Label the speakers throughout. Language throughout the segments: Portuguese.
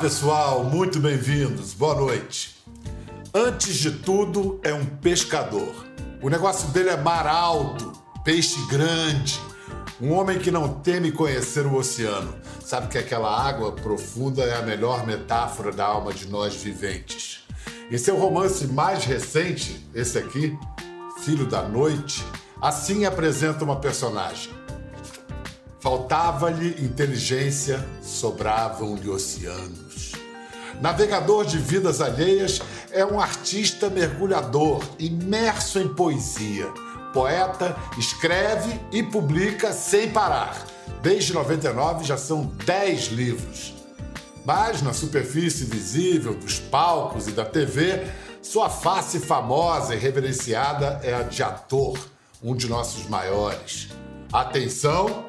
Speaker 1: pessoal, muito bem-vindos. Boa noite. Antes de tudo, é um pescador. O negócio dele é mar alto, peixe grande, um homem que não teme conhecer o oceano. Sabe que aquela água profunda é a melhor metáfora da alma de nós viventes. Em seu romance mais recente, esse aqui, Filho da Noite, assim apresenta uma personagem. Faltava-lhe inteligência, sobravam-lhe oceanos. Navegador de vidas alheias, é um artista mergulhador, imerso em poesia. Poeta, escreve e publica sem parar. Desde 99 já são 10 livros. Mas na superfície visível dos palcos e da TV, sua face famosa e reverenciada é a de ator, um de nossos maiores. Atenção!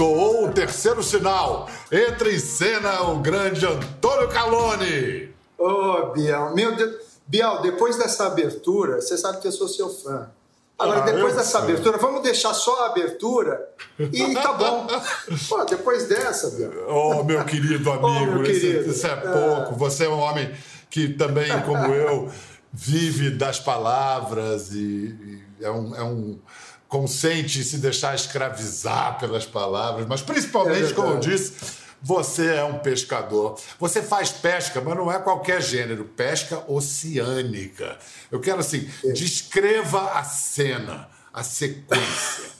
Speaker 1: Soou o terceiro sinal. Entra em cena o grande Antônio Calone.
Speaker 2: Ô, oh, Biel, meu Deus. Biel, depois dessa abertura, você sabe que eu sou seu fã. Agora, ah, depois dessa sei. abertura, vamos deixar só a abertura e tá bom. Pô, depois dessa, Biel.
Speaker 1: Oh, meu querido amigo, oh, meu querido. Isso, isso, é pouco. É... Você é um homem que também, como eu, vive das palavras e, e é um, é um consente se deixar escravizar pelas palavras, mas principalmente, é como eu disse, você é um pescador. Você faz pesca, mas não é qualquer gênero, pesca oceânica. Eu quero assim, é. descreva a cena, a sequência.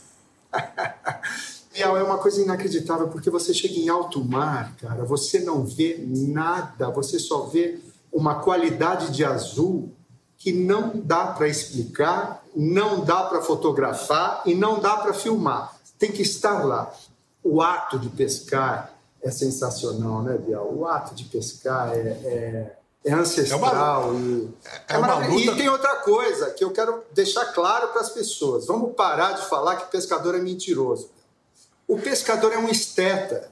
Speaker 2: Bial, é uma coisa inacreditável, porque você chega em alto mar, cara, você não vê nada, você só vê uma qualidade de azul que não dá para explicar, não dá para fotografar e não dá para filmar. Tem que estar lá. O ato de pescar é sensacional, né, Bial? O ato de pescar é, é, é ancestral. É uma, e, é uma luta... e tem outra coisa que eu quero deixar claro para as pessoas. Vamos parar de falar que pescador é mentiroso. O pescador é um esteta.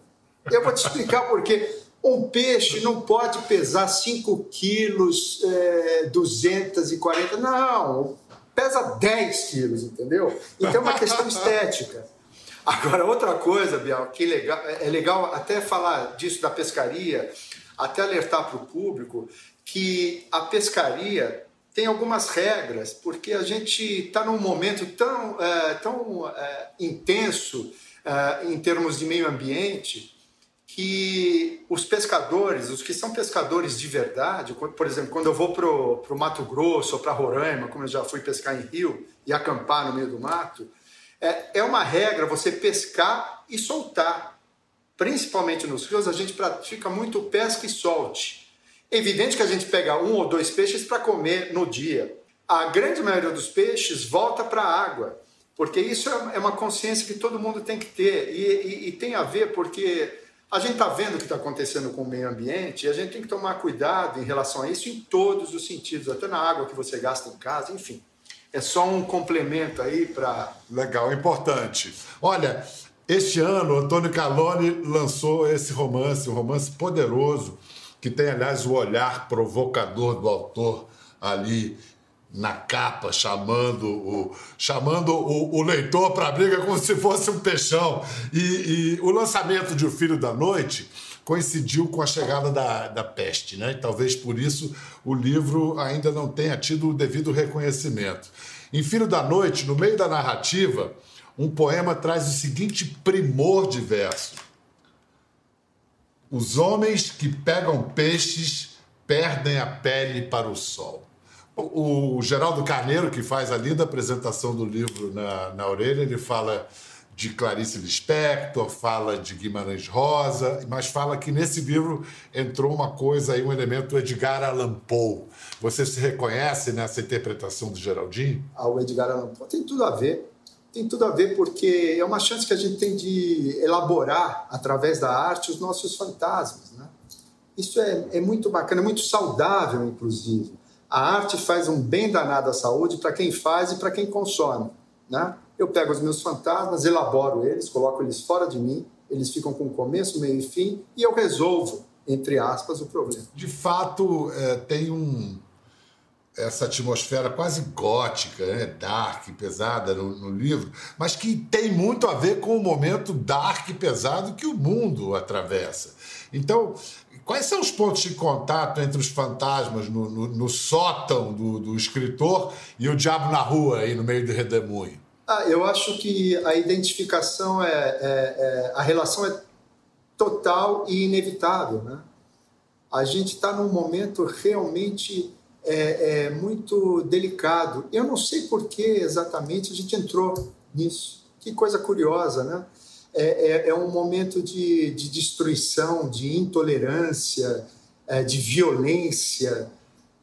Speaker 2: Eu vou te explicar por quê. Um peixe não pode pesar 5 quilos, é, 240. Não, pesa 10 quilos, entendeu? Então é uma questão estética. Agora, outra coisa, Bial, que legal, é legal até falar disso da pescaria, até alertar para o público que a pescaria tem algumas regras, porque a gente está num momento tão, é, tão é, intenso é, em termos de meio ambiente que os pescadores, os que são pescadores de verdade, por exemplo, quando eu vou para o Mato Grosso ou para Roraima, como eu já fui pescar em rio e acampar no meio do mato, é, é uma regra você pescar e soltar. Principalmente nos rios, a gente pratica muito pesca e solte. É evidente que a gente pega um ou dois peixes para comer no dia. A grande maioria dos peixes volta para a água, porque isso é, é uma consciência que todo mundo tem que ter. E, e, e tem a ver porque a gente está vendo o que está acontecendo com o meio ambiente e a gente tem que tomar cuidado em relação a isso em todos os sentidos, até na água que você gasta em casa, enfim. É só um complemento aí para.
Speaker 1: Legal, importante. Olha, este ano, Antônio Calone lançou esse romance, um romance poderoso, que tem, aliás, o olhar provocador do autor ali na capa, chamando o, chamando o, o leitor para a briga como se fosse um peixão. E, e, o lançamento de O Filho da Noite coincidiu com a chegada da, da peste, né? E talvez por isso o livro ainda não tenha tido o devido reconhecimento. Em Filho da Noite, no meio da narrativa, um poema traz o seguinte primor de verso: Os homens que pegam peixes perdem a pele para o sol. O Geraldo Carneiro, que faz a linda apresentação do livro na, na orelha, ele fala de Clarice Lispector, fala de Guimarães Rosa, mas fala que nesse livro entrou uma coisa aí, um elemento Edgar Allan Poe. Você se reconhece nessa interpretação do Geraldinho?
Speaker 2: Ah, o Edgar Allan Poe tem tudo a ver. Tem tudo a ver porque é uma chance que a gente tem de elaborar, através da arte, os nossos fantasmas. Né? Isso é, é muito bacana, é muito saudável, inclusive. A arte faz um bem danado à saúde para quem faz e para quem consome. Né? Eu pego os meus fantasmas, elaboro eles, coloco eles fora de mim, eles ficam com começo, meio e fim, e eu resolvo, entre aspas, o problema.
Speaker 1: De fato, é, tem um. essa atmosfera quase gótica, né? dark, pesada no, no, livro, mas que tem muito a ver com o momento dark e pesado que o mundo atravessa. Então, quais são os pontos de contato entre os fantasmas no, no, no sótão do, do, escritor e o diabo na rua, aí no meio do redemoinho?
Speaker 2: Ah, eu acho que a identificação é, é, é a relação é total e inevitável, né? A gente está num momento realmente é, é, muito delicado. Eu não sei por que exatamente a gente entrou nisso. Que coisa curiosa, né? É, é, é um momento de, de, destruição, de intolerância, é, de violência,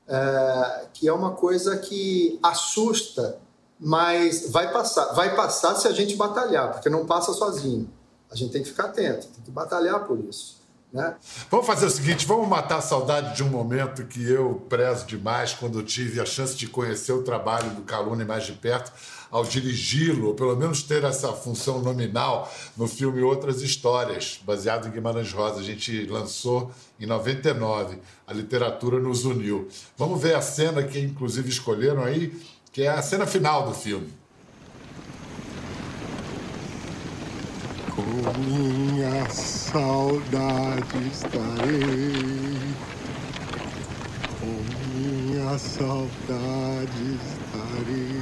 Speaker 2: é, que é uma coisa que assusta, mas vai passar. Vai passar se a gente batalhar, porque não passa sozinho. A gente tem que ficar atento, tem que batalhar por isso. Né?
Speaker 1: Vamos fazer o seguinte: vamos matar a saudade de um momento que eu prezo demais quando tive a chance de conhecer o trabalho do Calune mais de perto, ao dirigi-lo, ou pelo menos ter essa função nominal no filme Outras Histórias, baseado em Guimarães Rosa. A gente lançou em 99. A literatura nos uniu. Vamos ver a cena que, inclusive, escolheram aí, que é a cena final do filme.
Speaker 3: Com minha saudade estarei. Com minha saudade estarei.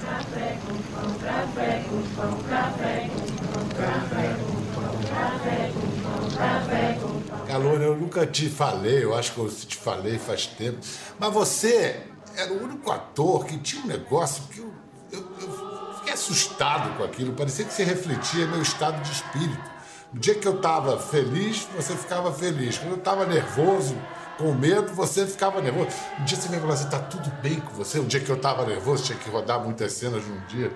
Speaker 3: Café com pão, café com pão, café com pão, café com pão, café com pão, café com pão.
Speaker 1: Calor, eu nunca te falei, eu acho que eu te falei faz tempo, mas você era o único ator que tinha um negócio que eu, fiquei assustado com aquilo, parecia que você refletia meu estado de espírito. No dia que eu estava feliz, você ficava feliz. Quando eu estava nervoso, com medo, você ficava nervoso. Um dia você me falou assim, tá tudo bem com você? Um dia que eu estava nervoso, tinha que rodar muitas cenas num dia.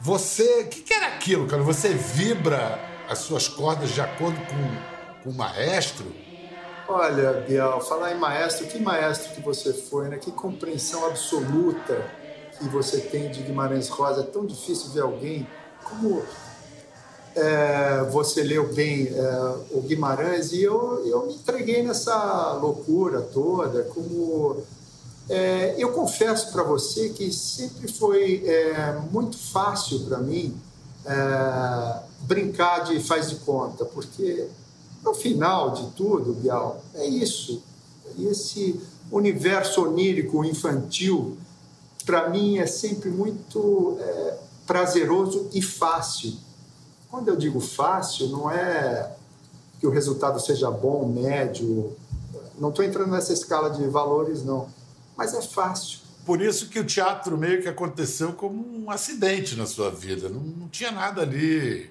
Speaker 1: Você, o que, que, era aquilo, cara? Você vibra as suas cordas de acordo com, com o maestro?
Speaker 2: Olha, Biel, falar em maestro, que maestro que você foi, né? Que compreensão absoluta que você tem de Guimarães Rosa. É tão difícil ver alguém como é, você leu bem é, o Guimarães e eu, eu me entreguei nessa loucura toda. Como é, eu confesso para você que sempre foi é, muito fácil para mim é, brincar de faz de conta, porque no final de tudo, Bial, é isso. Esse universo onírico infantil para mim é sempre muito é, prazeroso e fácil. Quando eu digo fácil, não é que o resultado seja bom, médio, não estou entrando nessa escala de valores, não, mas é fácil.
Speaker 1: Por isso que o teatro meio que aconteceu como um acidente na sua vida, não, não tinha nada ali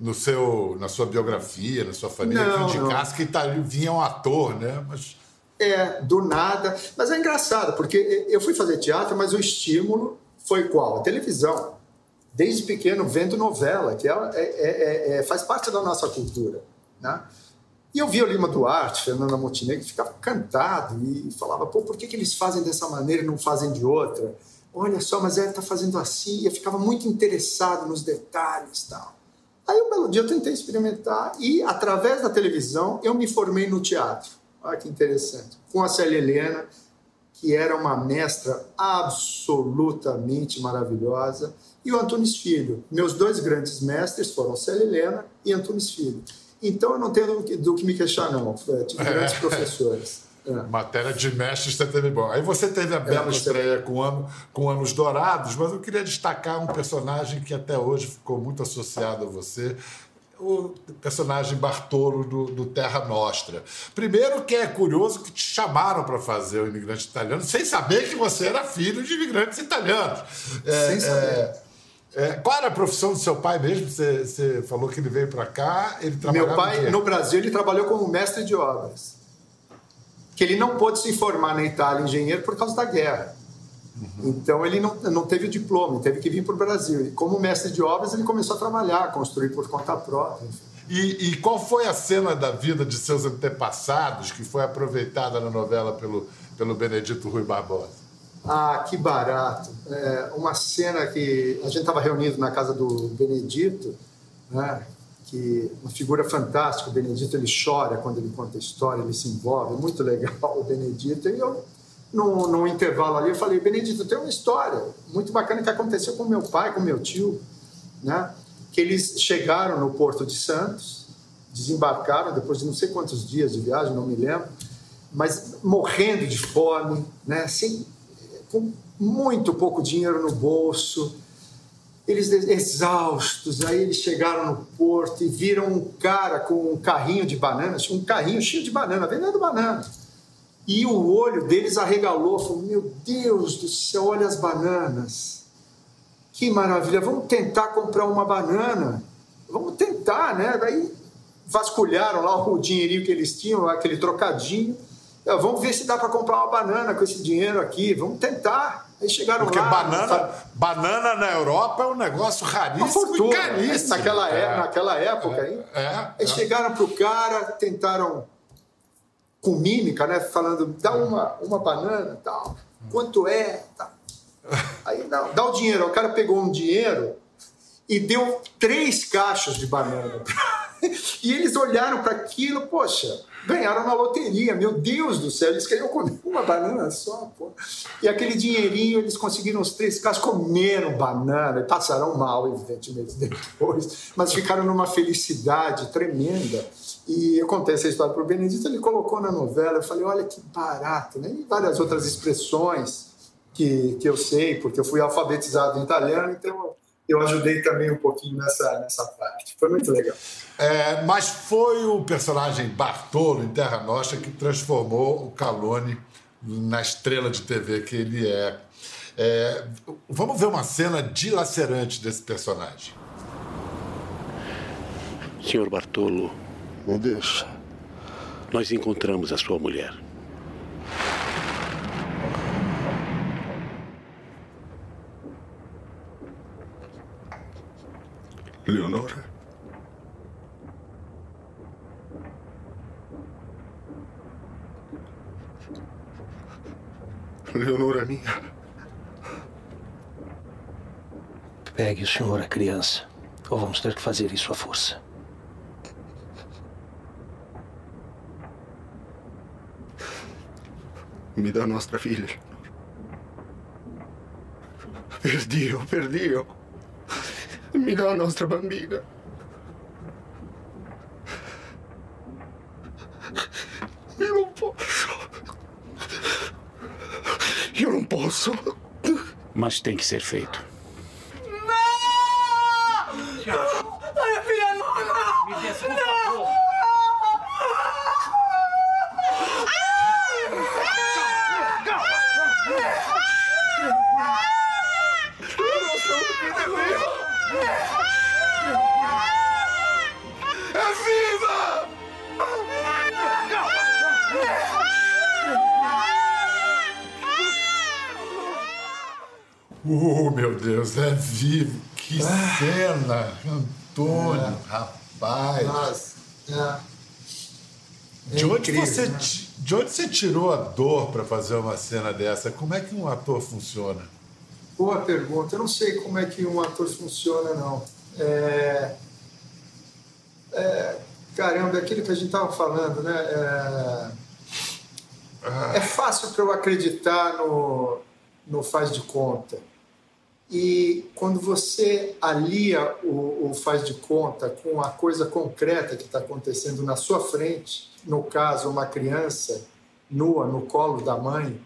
Speaker 1: no seu, na sua biografia, na sua família não, que indicasse não. que tá, vinha um ator, né? Mas
Speaker 2: é, do nada. Mas é engraçado, porque eu fui fazer teatro, mas o estímulo foi qual? A televisão. Desde pequeno, vendo novela, que é, é, é, é, faz parte da nossa cultura. Né? E eu via o Lima Duarte, Fernanda Montenegro, ficava cantado e falava, pô, por que, que eles fazem dessa maneira e não fazem de outra? Olha só, mas ele está fazendo assim. E eu ficava muito interessado nos detalhes tal. Aí, um belo dia, eu tentei experimentar e, através da televisão, eu me formei no teatro. Olha que interessante. Com a Célia Helena, que era uma mestra absolutamente maravilhosa, e o Antunes Filho. Meus dois grandes mestres foram Célia Helena e Antunes Filho. Então eu não tenho do que, do que me queixar, não. Tive grandes é. professores.
Speaker 1: É. Matéria de mestre você teve bom. Aí você teve a bela é, estreia com, ano, com Anos Dourados, mas eu queria destacar um personagem que até hoje ficou muito associado a você, o personagem Bartolo do, do, Terra Nostra. Primeiro que é curioso que te chamaram para fazer o imigrante italiano sem saber que você era filho de imigrantes italianos.
Speaker 2: É, sem saber. É,
Speaker 1: é, qual era a profissão do seu pai mesmo? Você, você falou que ele veio para cá, ele
Speaker 2: Meu pai, no Brasil, ele trabalhou como mestre de obras. Que ele não pôde se formar na Itália engenheiro por causa da guerra. Uhum. Então ele não, não teve o diploma, teve que vir para o Brasil. E como mestre de obras, ele começou a trabalhar, a construir por conta própria.
Speaker 1: E, e, qual foi a cena da vida de seus antepassados que foi aproveitada na novela pelo, pelo Benedito Rui Barbosa?
Speaker 2: Ah, que barato! É uma cena que a gente estava reunido na casa do Benedito, né? que uma figura fantástica. O Benedito ele chora quando ele conta a história, ele se envolve. É muito legal o Benedito. E eu, num intervalo ali, eu falei: Benedito, tem uma história muito bacana que aconteceu com meu pai, com meu tio, né? Que eles chegaram no Porto de Santos, desembarcaram depois de não sei quantos dias de viagem, não me lembro, mas morrendo de fome, né? Sem, com muito pouco dinheiro no bolso eles exaustos, aí eles chegaram no porto e viram um cara com um carrinho de bananas, um carrinho cheio de banana, vendendo banana. E o olho deles arregalou, falou: Meu Deus do céu, olha as bananas. Que maravilha, vamos tentar comprar uma banana. Vamos tentar, né? Daí vasculharam lá o dinheirinho que eles tinham, aquele trocadinho. Vamos ver se dá para comprar uma banana com esse dinheiro aqui, vamos tentar. Aí chegaram
Speaker 1: Porque
Speaker 2: lá.
Speaker 1: banana, banana na Europa é um negócio raríssimo
Speaker 2: fortuna,
Speaker 1: e caríssimo.
Speaker 2: Naquela, é, naquela época,
Speaker 1: é? É,
Speaker 2: Aí
Speaker 1: é.
Speaker 2: chegaram pro cara, tentaram com mímica, né? Falando, dá uma, uma banana tal. Quanto é? Tal. Aí dá, dá o dinheiro. O cara pegou um dinheiro e deu três caixas de banana. E eles olharam para aquilo, poxa, ganharam na loteria, meu Deus do céu, eles queriam comer uma banana só, pô. E aquele dinheirinho, eles conseguiram os três caixas, comeram banana, e passaram mal, evidentemente, depois, mas ficaram numa felicidade tremenda. E eu contei essa história para o Benedito, ele colocou na novela, eu falei, olha que barato, né? E várias outras expressões que, que eu sei, porque eu fui alfabetizado em italiano, então eu ajudei também um pouquinho nessa, nessa parte. Foi muito legal.
Speaker 1: É, mas foi o personagem Bartolo em Terra Nostra que transformou o Calone na estrela de TV que ele é. é. Vamos ver uma cena dilacerante desse personagem.
Speaker 4: Senhor Bartolo,
Speaker 5: Me deixa.
Speaker 4: nós encontramos a sua mulher.
Speaker 5: Leonora. Leonora minha.
Speaker 6: Pegue o senhor a criança. Ou vamos ter que fazer isso à força.
Speaker 5: Mi dà nostra figlia. Per Dio, per Dio. Mi dà nostra bambina. Io non posso. Io non posso.
Speaker 4: Mas tem que ser feito.
Speaker 1: Você,
Speaker 2: né?
Speaker 1: de onde você tirou a dor para fazer uma cena dessa? Como é que um ator funciona?
Speaker 2: boa pergunta. Eu não sei como é que um ator funciona, não. É, é, caramba, é aquilo que a gente estava falando, né? É, é fácil para eu acreditar no, no faz de conta. E quando você alia o, o faz de conta com a coisa concreta que está acontecendo na sua frente, no caso, uma criança nua no colo da mãe,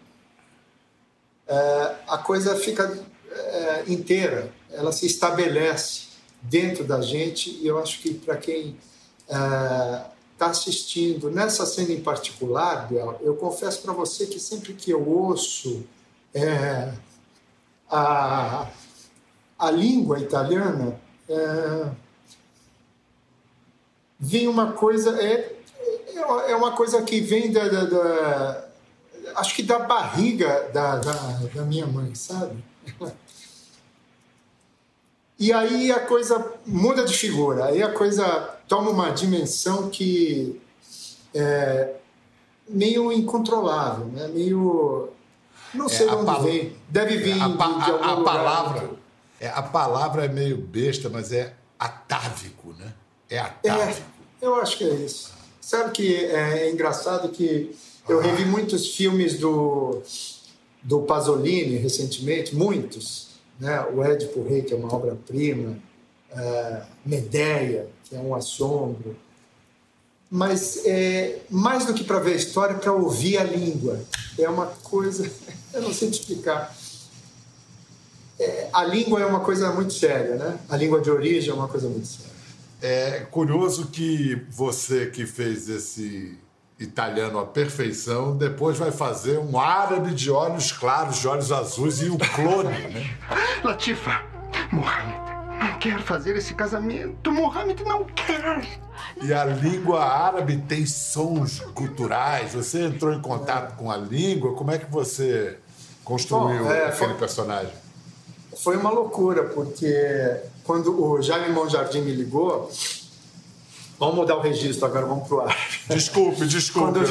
Speaker 2: é, a coisa fica é, inteira, ela se estabelece dentro da gente e eu acho que para quem está assistindo nessa cena em particular, Biel, eu confesso para você que sempre que eu ouço é, a, a língua italiana, é, vem uma coisa é, é uma coisa que vem da, da, da acho que da barriga da, da, da, minha mãe, sabe? E aí a coisa muda de figura, aí a coisa toma uma dimensão que é meio incontrolável, né? meio. Não sei
Speaker 1: É, a
Speaker 2: onde
Speaker 1: pal-
Speaker 2: vem. Deve vir
Speaker 1: a,
Speaker 2: de,
Speaker 1: pa-
Speaker 2: de algum
Speaker 1: a- a palavra, é, a palavra é meio besta, mas é atávico, né? É atávico.
Speaker 2: É, eu acho que é isso. Sabe que é engraçado que eu revi muitos filmes do, do Pasolini recentemente, muitos. Né? O Édipo Rei, que é uma obra-prima, é, Medeia, que é um assombro. Mas é, mais do que para ver a história, para ouvir a língua. É uma coisa, eu não sei te explicar. É, a língua é uma coisa muito séria, né? A língua de origem é uma coisa muito séria.
Speaker 1: É curioso que você que fez esse italiano à perfeição, depois vai fazer um árabe de olhos claros, de olhos azuis e o clone, né?
Speaker 5: Latifa, Mohammed não quer fazer esse casamento. Mohammed não quer.
Speaker 1: E a língua árabe tem sons culturais. Você entrou em contato com a língua. Como é que você construiu
Speaker 2: Bom, é,
Speaker 1: aquele
Speaker 2: foi-
Speaker 1: personagem?
Speaker 2: Foi uma loucura, porque quando o Jaime Monjardim me ligou, vamos mudar o registro agora, vamos pro ar.
Speaker 1: Desculpe, desculpe.
Speaker 2: Quando,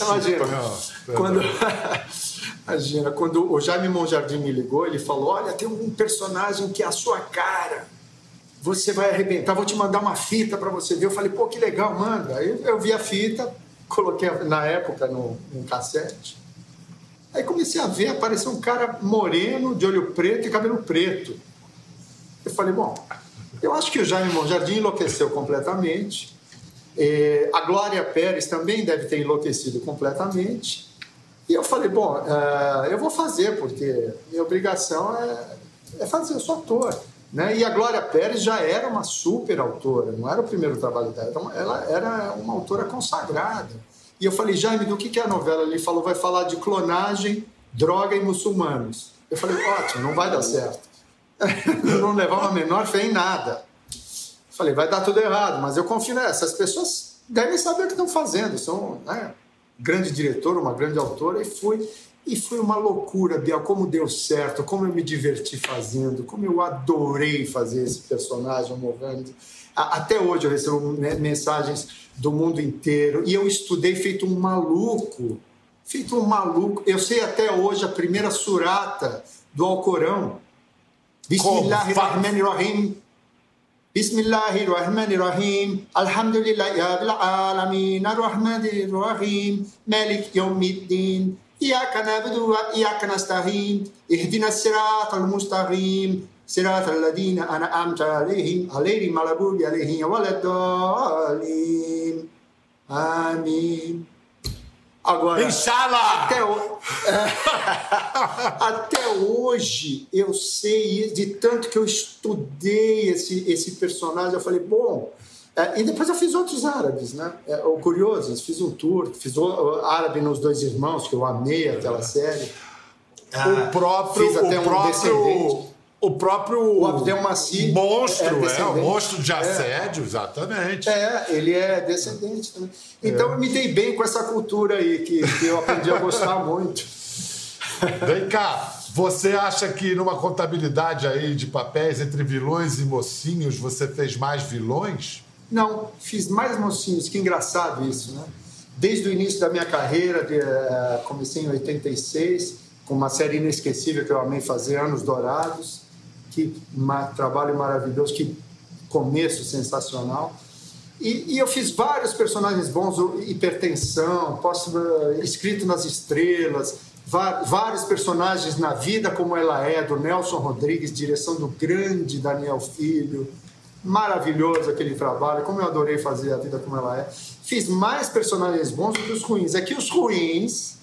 Speaker 2: imagina, quando, imagina, quando o Jaime Monjardim me ligou, ele falou: Olha, tem um personagem que é a sua cara. Você vai arrebentar, vou te mandar uma fita para você ver. Eu falei, pô, que legal, manda. Aí eu vi a fita, coloquei na época no, no cassete. Aí comecei a ver, apareceu um cara moreno, de olho preto e cabelo preto. Eu falei, bom, eu acho que o Jaime Monjardim enlouqueceu completamente. Eh, a Glória Pérez também deve ter enlouquecido completamente. E eu falei, bom, eh, eu vou fazer, porque minha obrigação é, é fazer, eu sou ator. Né? E a Glória Pérez já era uma super autora, não era o primeiro trabalho dela, então ela era uma autora consagrada. E eu falei, Jaime, do que, que é a novela? Ele falou, vai falar de clonagem, droga e muçulmanos. Eu falei, ótimo, não vai dar certo. Não levava a menor fé em nada. Falei, vai dar tudo errado, mas eu confio nessa. Essas pessoas devem saber o que estão fazendo. São né, grande diretor, uma grande autora, e fui. E foi uma loucura, Biel, como deu certo, como eu me diverti fazendo, como eu adorei fazer esse personagem, o Mohamed. A- Até hoje eu recebo me- mensagens do mundo inteiro e eu estudei feito um maluco, feito um maluco. Eu sei até hoje a primeira surata do Alcorão. بسم الله الرحمن الرحيم. بسم الله الرحمن الرحيم. الحمد لله يا رب العالمين. الرحمن الرحيم. مالك يوم الدين. إياك نعبد وإياك نستعين. اهدنا الصراط المستقيم. صراط الذين أنا أمت عليهم غير المغضوب عليهم ولا الضالين. آمين. Agora,
Speaker 1: Inshallah!
Speaker 2: até, o- até hoje eu sei de tanto que eu estudei esse, esse personagem. Eu falei, bom. é, e depois eu fiz outros árabes, né? É, curioso, fiz um tour, fiz o, árabe nos Dois Irmãos, que eu amei aquela série.
Speaker 1: o próprio, o
Speaker 2: um
Speaker 1: próprio,
Speaker 2: descendente.
Speaker 1: O próprio
Speaker 2: O Abdel Maci
Speaker 1: monstro,
Speaker 2: é
Speaker 1: é, o monstro de
Speaker 2: É.
Speaker 1: assédio, exatamente.
Speaker 2: É, ele é descendente também. Então eu me dei bem com essa cultura aí, que, que eu aprendi a gostar muito.
Speaker 1: Vem cá, você acha que numa contabilidade aí de papéis entre vilões e mocinhos você fez mais vilões?
Speaker 2: Não, fiz mais mocinhos, que engraçado isso, né? Desde o início da minha carreira, de, eh, comecei em 86, com uma série inesquecível que eu amei fazer, Anos Dourados, que trabalho maravilhoso, que começo sensacional. E, e eu fiz vários personagens bons, Hipertensão, posso, Escrito nas Estrelas, vários personagens na vida como ela é, do Nelson Rodrigues, direção do grande Daniel Filho. Maravilhoso aquele trabalho, como eu adorei fazer a vida como ela é. Fiz mais personagens bons do que os ruins. É que os ruins,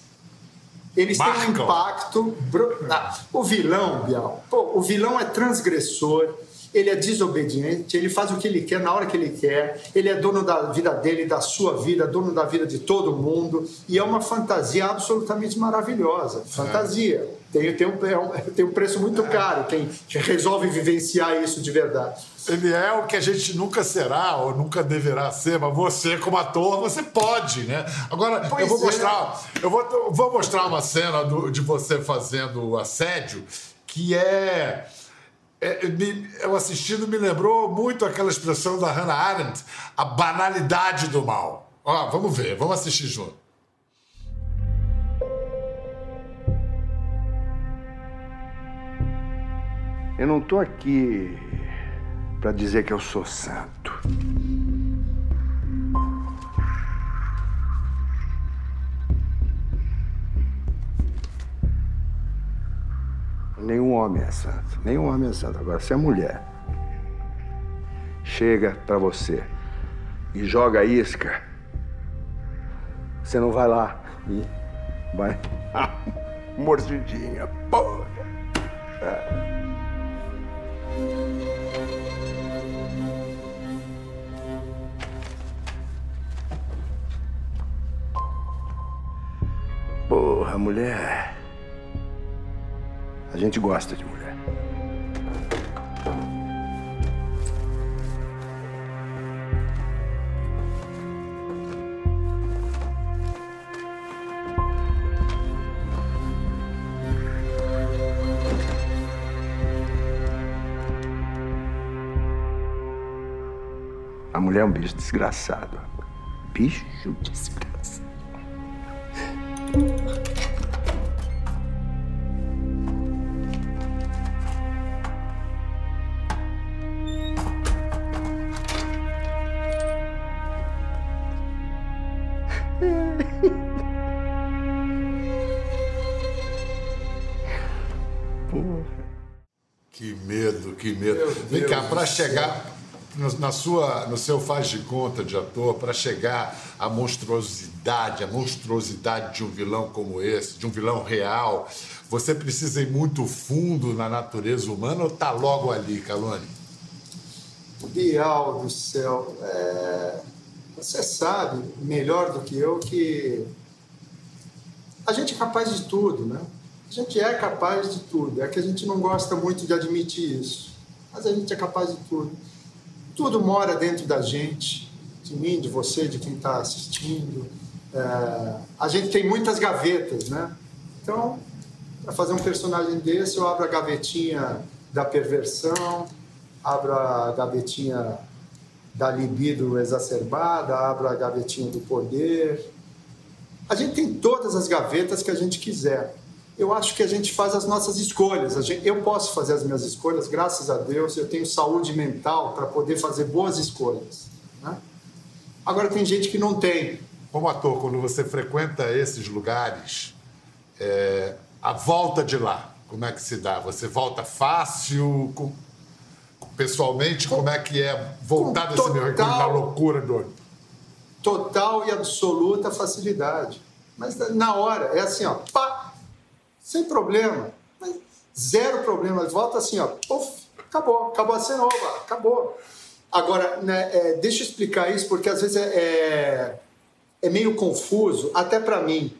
Speaker 2: eles têm um impacto. Ah, o vilão, Bial, pô, o vilão é transgressor, ele é desobediente, ele faz o que ele quer na hora que ele quer, ele é dono da vida dele, da sua vida, dono da vida de todo mundo, e é uma fantasia absolutamente maravilhosa. Fantasia. Tem, tem, um, é um- tem um preço muito caro quem resolve vivenciar isso de verdade.
Speaker 1: Ele é o que a gente nunca será ou nunca deverá ser, mas você, como ator, você pode, né? Agora,
Speaker 2: Pois
Speaker 1: eu vou
Speaker 2: é.
Speaker 1: mostrar, eu vou, eu vou mostrar uma cena do- de você fazendo o assédio que é. é, me- eu assistindo me lembrou muito aquela expressão da Hannah Arendt, a banalidade do mal. Ó, vamos ver, vamos assistir junto.
Speaker 5: Eu não tô aqui para dizer que eu sou santo. Nenhum homem é santo. Nenhum homem é santo. Agora, se a mulher chega para você e joga isca, você não vai lá e vai mordidinha. Porra! É. Porra, mulher. A gente gosta de mulher. A mulher é um bicho desgraçado. Bicho desgraçado.
Speaker 1: Chegar no, na sua, no seu faz de conta de ator, para chegar à monstruosidade, a monstruosidade de um vilão como esse, de um vilão real, você precisa ir muito fundo na natureza humana ou tá logo ali, Calone?
Speaker 2: Bial do céu, é, você sabe melhor do que eu que a gente é capaz de tudo, né? A gente é capaz de tudo. É que a gente não gosta muito de admitir isso. Mas a gente é capaz de tudo. Tudo mora dentro da gente, de mim, de você, de quem está assistindo. É, a gente tem muitas gavetas, né? Então, para fazer um personagem desse, eu abro a gavetinha da perversão, abro a gavetinha da libido exacerbada, abro a gavetinha do poder. A gente tem todas as gavetas que a gente quiser. Eu acho que a gente faz as nossas escolhas. Eu posso fazer as minhas escolhas, graças a Deus, eu tenho saúde mental para poder fazer boas escolhas. Né? Agora, tem gente que não tem.
Speaker 1: Como ator, quando você frequenta esses lugares, é, a volta de lá, como é que se dá? Você volta fácil? Com, pessoalmente, como é que é voltar desse meu
Speaker 2: total-
Speaker 1: da loucura do.
Speaker 2: total e absoluta facilidade. Mas na hora, é assim, ó, pá, sem problema, zero problema. Volta assim, ó, puf, acabou, acabou a cena, oba, acabou. Agora, né, é, deixa eu explicar isso, porque às vezes é, é, é meio confuso, até para mim.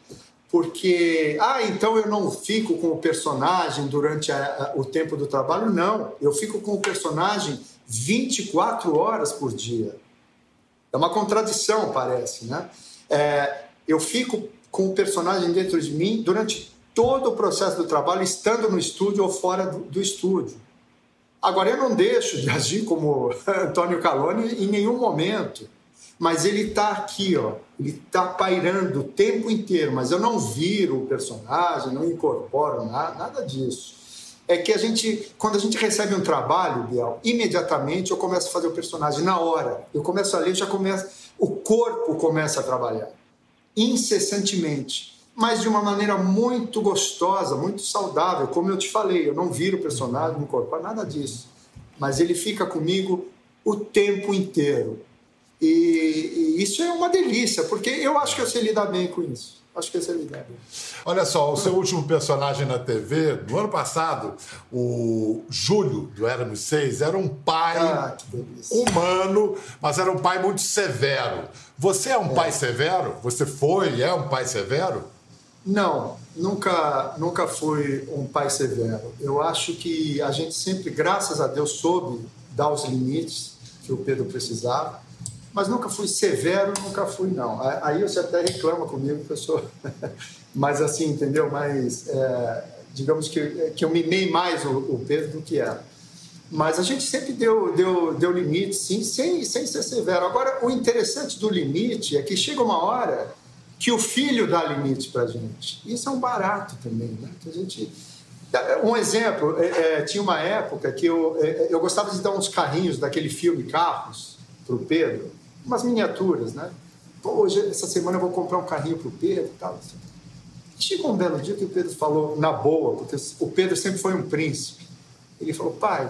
Speaker 2: Porque, ah, então eu não fico com o personagem durante a- a- o tempo do trabalho? Não, eu fico com o personagem 24 horas por dia. É uma contradição, parece, né? É, eu fico com o personagem dentro de mim durante todo o processo do trabalho, estando no estúdio ou fora do, do estúdio. Agora, eu não deixo de agir como Antônio Caloni em nenhum momento, mas ele está aqui, ó, ele está pairando o tempo inteiro, mas eu não viro o personagem, não incorporo nada, nada disso. É que a gente, quando a gente recebe um trabalho, Biel, imediatamente eu começo a fazer o personagem na hora. Eu começo a ler, já começa, o corpo começa a trabalhar incessantemente, mas de uma maneira muito gostosa, muito saudável. Como eu te falei, eu não viro o personagem, não incorporo nada disso, mas ele fica comigo o tempo inteiro. E, e isso é uma delícia, porque eu acho que eu sei lidar bem com isso. Acho que eu sei lidar bem.
Speaker 1: Olha só, o seu último personagem na TV, no ano passado, o Júlio, do Éramos Seis, era um pai
Speaker 2: Ah,
Speaker 1: humano, mas era um pai muito severo. Você é um pai severo? Você foi e é um pai severo?
Speaker 2: Não, nunca, nunca fui um pai severo. Eu acho que a gente sempre, graças a Deus, soube dar os limites que o Pedro precisava, mas nunca fui severo, nunca fui, não. Aí você até reclama comigo sou. mas assim, entendeu? Mas é, digamos que, que eu mimei mais o, o Pedro do que era. Mas a gente sempre deu, deu, deu limite, sim, sem, sem ser severo. Agora, o interessante do limite é que chega uma hora que o filho dá limite para a gente. Isso é um barato também, né? Que a gente... Um exemplo, é, é, tinha uma época que eu, é, eu gostava de dar uns carrinhos daquele filme Carros para o Pedro, umas miniaturas, né? Pô, hoje, essa semana eu vou comprar um carrinho para o Pedro e tal. Assim. Chegou um belo dia que o Pedro falou, na boa, porque o Pedro sempre foi um príncipe. Ele falou, pai,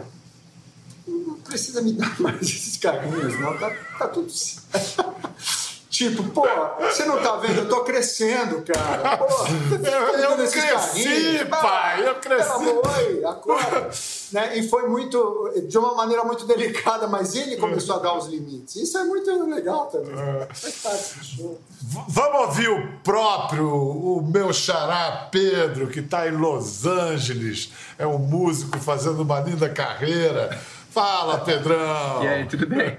Speaker 2: não precisa me dar mais esses carrinhos, não, tá, tá tudo certo. Tipo, pô, você não tá vendo? Eu tô crescendo, cara. Pô,
Speaker 1: eu, eu cresci, pai, eu cresci.
Speaker 2: Oi, acorda. né? E foi muito, de uma maneira muito delicada, mas ele começou a dar os limites. Isso é muito legal também. Faz parte do show.
Speaker 1: Vamos ouvir o próprio, o meu xará Pedro, que está em Los Angeles. É um músico fazendo uma linda carreira. Fala, Pedrão.
Speaker 7: E aí, tudo bem?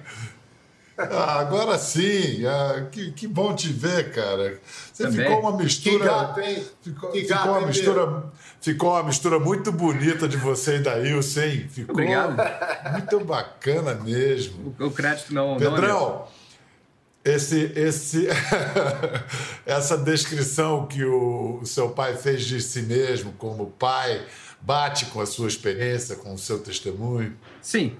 Speaker 1: Ah, agora sim. Ah, que, que bom te ver, cara. Você
Speaker 7: Também.
Speaker 1: ficou uma mistura.
Speaker 2: Que gato, hein?
Speaker 1: Ficou,
Speaker 2: Que
Speaker 1: ficou
Speaker 2: gato,
Speaker 1: uma
Speaker 2: hein,
Speaker 1: mistura. Ficou uma mistura muito bonita de você e da Ilse, hein? Ficou
Speaker 7: Obrigado.
Speaker 1: muito bacana mesmo.
Speaker 7: O crédito não, não é.
Speaker 1: Pedrão, esse, esse, essa descrição que o, o seu pai fez de si mesmo como pai bate com a sua experiência, com o seu testemunho?
Speaker 7: Sim,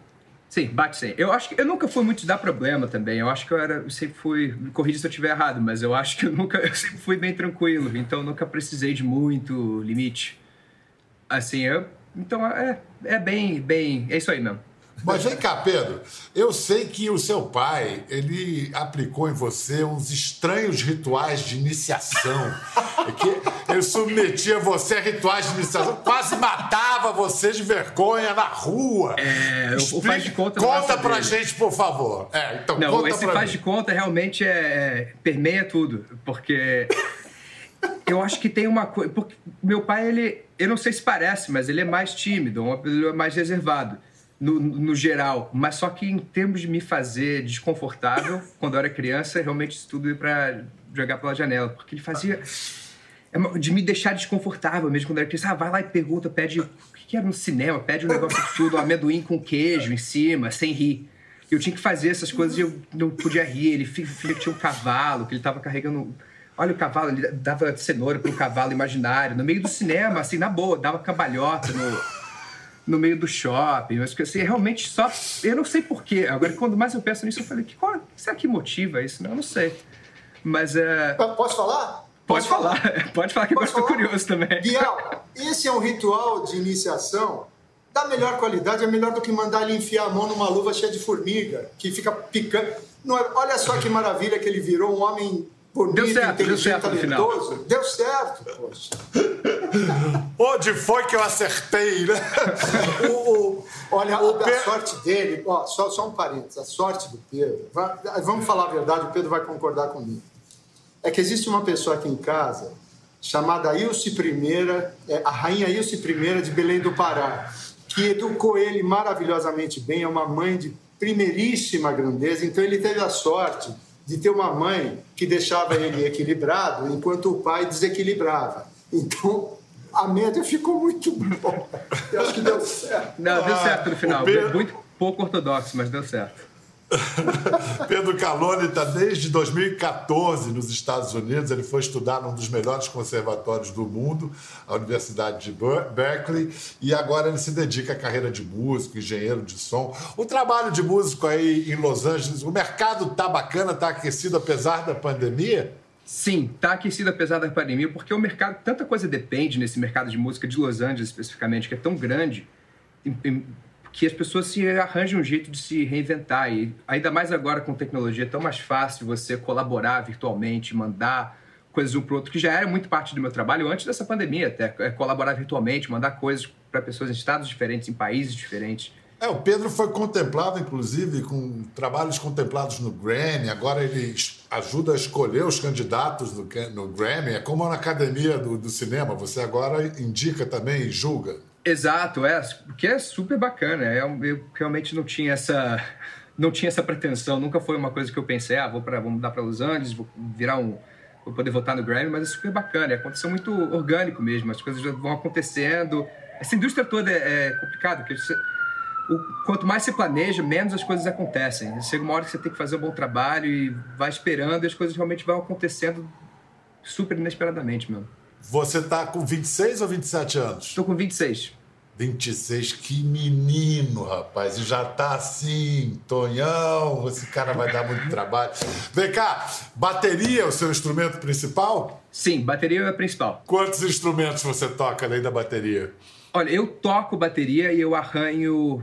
Speaker 7: sim, bate sim. Eu acho que eu nunca fui muito dar problema também. Eu acho que eu era, eu sempre fui, me corrija se eu estiver errado, mas eu acho que eu nunca, eu sempre fui bem tranquilo, então nunca precisei de muito limite. Assim, eu, então é, é bem, bem, é isso aí mesmo.
Speaker 1: Mas vem cá, Pedro. Eu sei que o seu pai ele aplicou em você uns estranhos rituais de iniciação. É que ele submetia você a rituais de iniciação, quase matava você de vergonha na rua.
Speaker 7: É, o- o faz de conta não
Speaker 1: Conta pra
Speaker 7: dele.
Speaker 1: gente, por favor. É, então
Speaker 7: Não,
Speaker 1: conta
Speaker 7: esse faz
Speaker 1: mim.
Speaker 7: de conta realmente é, é- permeia tudo, porque eu acho que tem uma coisa, porque meu pai ele, eu não sei se parece, mas ele é mais tímido, uma- ele é mais reservado no, no geral, mas só que em termos de me fazer desconfortável quando eu era criança, realmente isso tudo ia para jogar pela janela, porque ele fazia é de me deixar desconfortável mesmo quando eu era criança. Ah, vai lá e pergunta, pede o que que era no cinema, pede um negócio absurdo, um amendoim com queijo em cima, sem rir. Eu tinha que fazer essas coisas e eu não podia rir. Ele fi- fi- tinha um cavalo, que ele tava carregando. Olha o cavalo, ele dava cenoura pro cavalo imaginário, no meio do cinema, assim, na boa, dava cambalhota no, no meio do shopping. Mas assim, realmente só. Eu não sei porquê. Agora, quando mais eu penso nisso, eu falei, que qual, será que motiva isso? Não, eu não sei. Mas é.
Speaker 2: Posso falar?
Speaker 7: Pode
Speaker 2: Posso
Speaker 7: falar, pode falar que agora eu
Speaker 2: falar?
Speaker 7: curioso também.
Speaker 2: Biel, esse é um ritual de iniciação da melhor qualidade, é melhor do que mandar ele enfiar a mão numa luva cheia de formiga, que fica picando. Não é- olha só que maravilha que ele virou um homem bonito,
Speaker 7: Deu certo, deu certo no final.
Speaker 2: Deu certo, poxa.
Speaker 1: Onde foi que eu acertei, né?
Speaker 2: O- o- olha,
Speaker 1: O
Speaker 2: a,
Speaker 1: Pe-
Speaker 2: sorte dele, ó, só, só um parênteses, a sorte do Pedro, vai- vamos falar a verdade, o Pedro vai concordar comigo. É que existe uma pessoa aqui em casa chamada Ilse I, é, a rainha Ilse I de Belém do Pará, que educou ele maravilhosamente bem, é uma mãe de primeiríssima grandeza, então ele teve a sorte de ter uma mãe que deixava ele equilibrado, enquanto o pai desequilibrava. Então, a média ficou muito boa. Eu acho que deu certo.
Speaker 7: Não, deu
Speaker 1: Ah,
Speaker 7: certo no final.
Speaker 1: Pedro-
Speaker 7: Muito pouco ortodoxo, mas deu certo.
Speaker 1: Pedro Calone está desde 2014 nos Estados Unidos. Ele foi estudar num dos melhores conservatórios do mundo, a Universidade de Ber- Berkeley, e agora ele se dedica à carreira de músico, engenheiro de som. O trabalho de músico aí em Los Angeles, o mercado tá bacana, tá aquecido apesar da pandemia?
Speaker 7: Sim, tá aquecido apesar da pandemia, porque o mercado, tanta coisa depende nesse mercado de música de Los Angeles especificamente, que é tão grande, em- em- que as pessoas se arranjam um jeito de se reinventar. E ainda mais agora com tecnologia, é tão mais fácil você colaborar virtualmente, mandar coisas um pro outro, que já era muito parte do meu trabalho antes dessa pandemia até, é colaborar virtualmente, mandar coisas para pessoas em estados diferentes, em países diferentes.
Speaker 1: É, o Pedro foi contemplado, inclusive, com trabalhos contemplados no Grammy. Agora ele ajuda a escolher os candidatos no, no Grammy. É como na academia do, do cinema. Você agora indica também e julga.
Speaker 7: Exato, é, porque é super bacana. É, um- eu realmente não tinha essa não tinha essa pretensão, nunca foi uma coisa que eu pensei, ah, vou para vou mudar para Los Angeles, vou virar um vou poder votar no Grammy, mas é super bacana, aconteceu muito orgânico mesmo, as coisas já vão acontecendo. Essa indústria toda é, é complicada, porque você, o, quanto mais você planeja, menos as coisas acontecem. Chega uma hora que você tem que fazer um bom trabalho e vai esperando e as coisas realmente vão acontecendo super inesperadamente mesmo.
Speaker 1: Você tá com 26 ou 27 anos?
Speaker 7: Estou com 26.
Speaker 1: 26, que menino, rapaz. E já tá assim, Tonhão, esse cara vai dar muito trabalho. Vem cá, bateria é o seu instrumento principal?
Speaker 7: Sim, bateria é a principal.
Speaker 1: Quantos instrumentos você toca além da bateria?
Speaker 7: Olha, eu toco bateria e eu arranho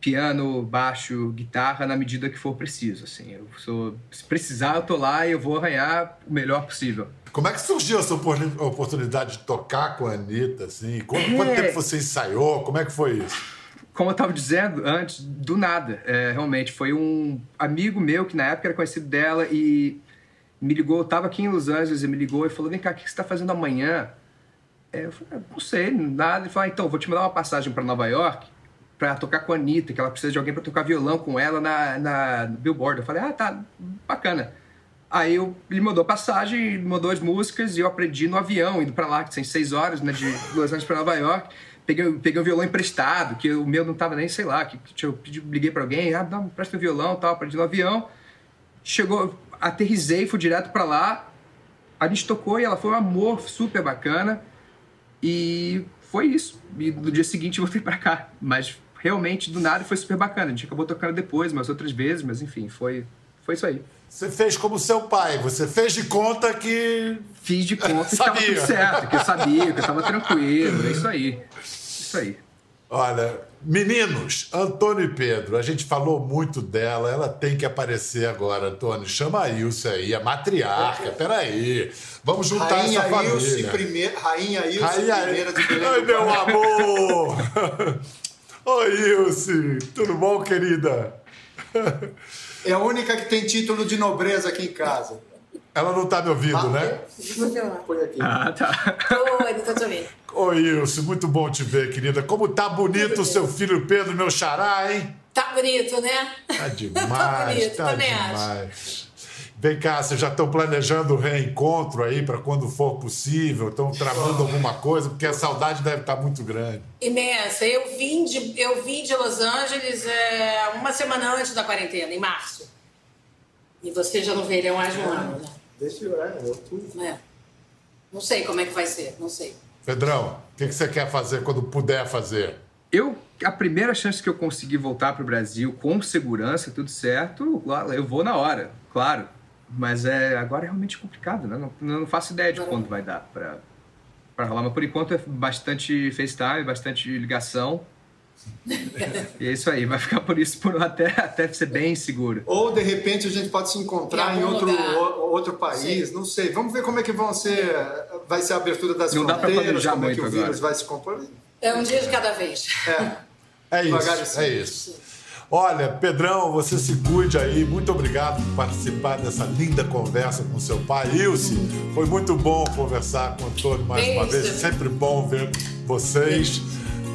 Speaker 7: piano, baixo, guitarra na medida que for preciso. Assim, eu sou, se precisar, eu tô lá e eu vou arranhar o melhor possível.
Speaker 1: Como é que surgiu essa opor- oportunidade de tocar com a Anitta? Assim? Quanto, quanto
Speaker 7: É.
Speaker 1: tempo você ensaiou? Como é que foi isso?
Speaker 7: Como eu estava dizendo antes, do nada. É, realmente, foi um amigo meu que na época era conhecido dela e me ligou. Eu tava aqui em Los Angeles e me ligou e falou: Vem cá, o que você está fazendo amanhã? É, eu falei: "Ah, Não sei, nada. Ele falou: ah, Então, vou te mandar uma passagem para Nova York para tocar com a Anitta, que ela precisa de alguém para tocar violão com ela na, na Billboard. Eu falei: Ah, tá, bacana. Aí eu, ele mandou passagem, mandou as músicas e eu aprendi no avião, indo pra lá, que tem seis horas, né, de Los Angeles pra Nova York. Peguei, peguei um violão emprestado, que o meu não tava nem, sei lá, que, que eu pedi, liguei pra alguém, ah, dá, presta o violão tal, aprendi no avião. Chegou, aterrisei, fui direto pra lá. A gente tocou e ela foi um amor super bacana. E foi isso. E no dia seguinte eu voltei pra cá. Mas realmente, do nada, foi super bacana. A gente acabou tocando depois, umas outras vezes, mas enfim, foi, foi isso aí.
Speaker 1: Você fez como seu pai, você fez de conta que.
Speaker 7: Fiz de conta que estava tudo certo, que eu sabia, que eu estava tranquilo. É isso aí. Isso aí.
Speaker 1: Olha, meninos, Antônio e Pedro, a gente falou muito dela, ela tem que aparecer agora, Antônio. Chama a Ilse aí, a matriarca, peraí. Vamos juntar
Speaker 2: Rainha
Speaker 1: essa família.
Speaker 2: Ilse, primeira, Rainha Ilse,
Speaker 1: Rainha...
Speaker 2: primeira de Belém
Speaker 1: Ai, meu amor! Oi, Ilse, tudo bom, querida?
Speaker 2: É a única que tem título de nobreza aqui em casa.
Speaker 1: Ela não tá me ouvindo, né?
Speaker 2: Põe aqui.
Speaker 7: Ah, tá.
Speaker 3: Oi, não tô te ouvindo.
Speaker 1: Oi, Ilse, muito bom te ver, querida. Como tá bonito o seu filho Pedro, meu xará, hein?
Speaker 3: Tá bonito, né?
Speaker 1: Tá demais,
Speaker 3: Tá bonito,
Speaker 1: tá
Speaker 3: também acho.
Speaker 1: Vem cá, vocês já estão planejando o reencontro aí para quando for possível? Estão tramando alguma coisa? Porque a saudade deve estar muito grande.
Speaker 3: Imensa. Eu vim de, eu vim de Los Angeles é, uma semana antes da quarentena, em março. E vocês já não verão mais um ano, né?
Speaker 2: Deixa eu é, eu tudo.
Speaker 3: É. Não sei como é que vai ser, não sei.
Speaker 1: Pedrão, o que, que você quer fazer quando puder fazer?
Speaker 7: Eu, a primeira chance que eu conseguir voltar pro Brasil com segurança, tudo certo, eu vou na hora, claro. Mas é, agora é realmente complicado, né? Não, não faço ideia de quando vai dar pra, pra rolar. Mas por enquanto é bastante FaceTime, bastante ligação. e é isso aí, vai ficar por isso por até, até ser bem seguro.
Speaker 2: Ou de repente a gente pode se encontrar
Speaker 3: Em
Speaker 2: outro,
Speaker 3: lugar.
Speaker 2: outro país, não sei. Vamos ver como é que vão ser, vai ser a abertura das
Speaker 7: Não
Speaker 2: fronteiras,
Speaker 7: planejar
Speaker 2: como é que o
Speaker 7: muito
Speaker 2: vírus
Speaker 7: agora.
Speaker 2: vai se compor.
Speaker 3: É um dia de cada vez.
Speaker 2: É.
Speaker 1: É
Speaker 2: Devagar
Speaker 1: isso,
Speaker 2: simples.
Speaker 1: é isso. Olha, Pedrão, você se cuide aí. Muito obrigado por participar dessa linda conversa com seu pai. Ilse, foi muito bom conversar com o Antônio mais uma
Speaker 3: Beijo.
Speaker 1: vez. Sempre bom ver vocês.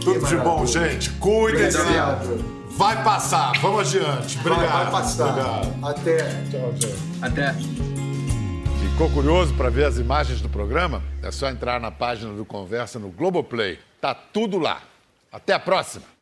Speaker 1: Tudo de bom, gente. Cuidem-se.
Speaker 2: Obrigado.
Speaker 1: Vai passar. Vamos adiante.
Speaker 2: Vai,
Speaker 1: Obrigado.
Speaker 2: vai passar.
Speaker 1: Obrigado.
Speaker 2: Até.
Speaker 1: Tchau, tchau.
Speaker 7: Até.
Speaker 1: Ficou curioso para ver as imagens do programa? É só entrar na página do Conversa no Globoplay. Tá tudo lá. Até a próxima.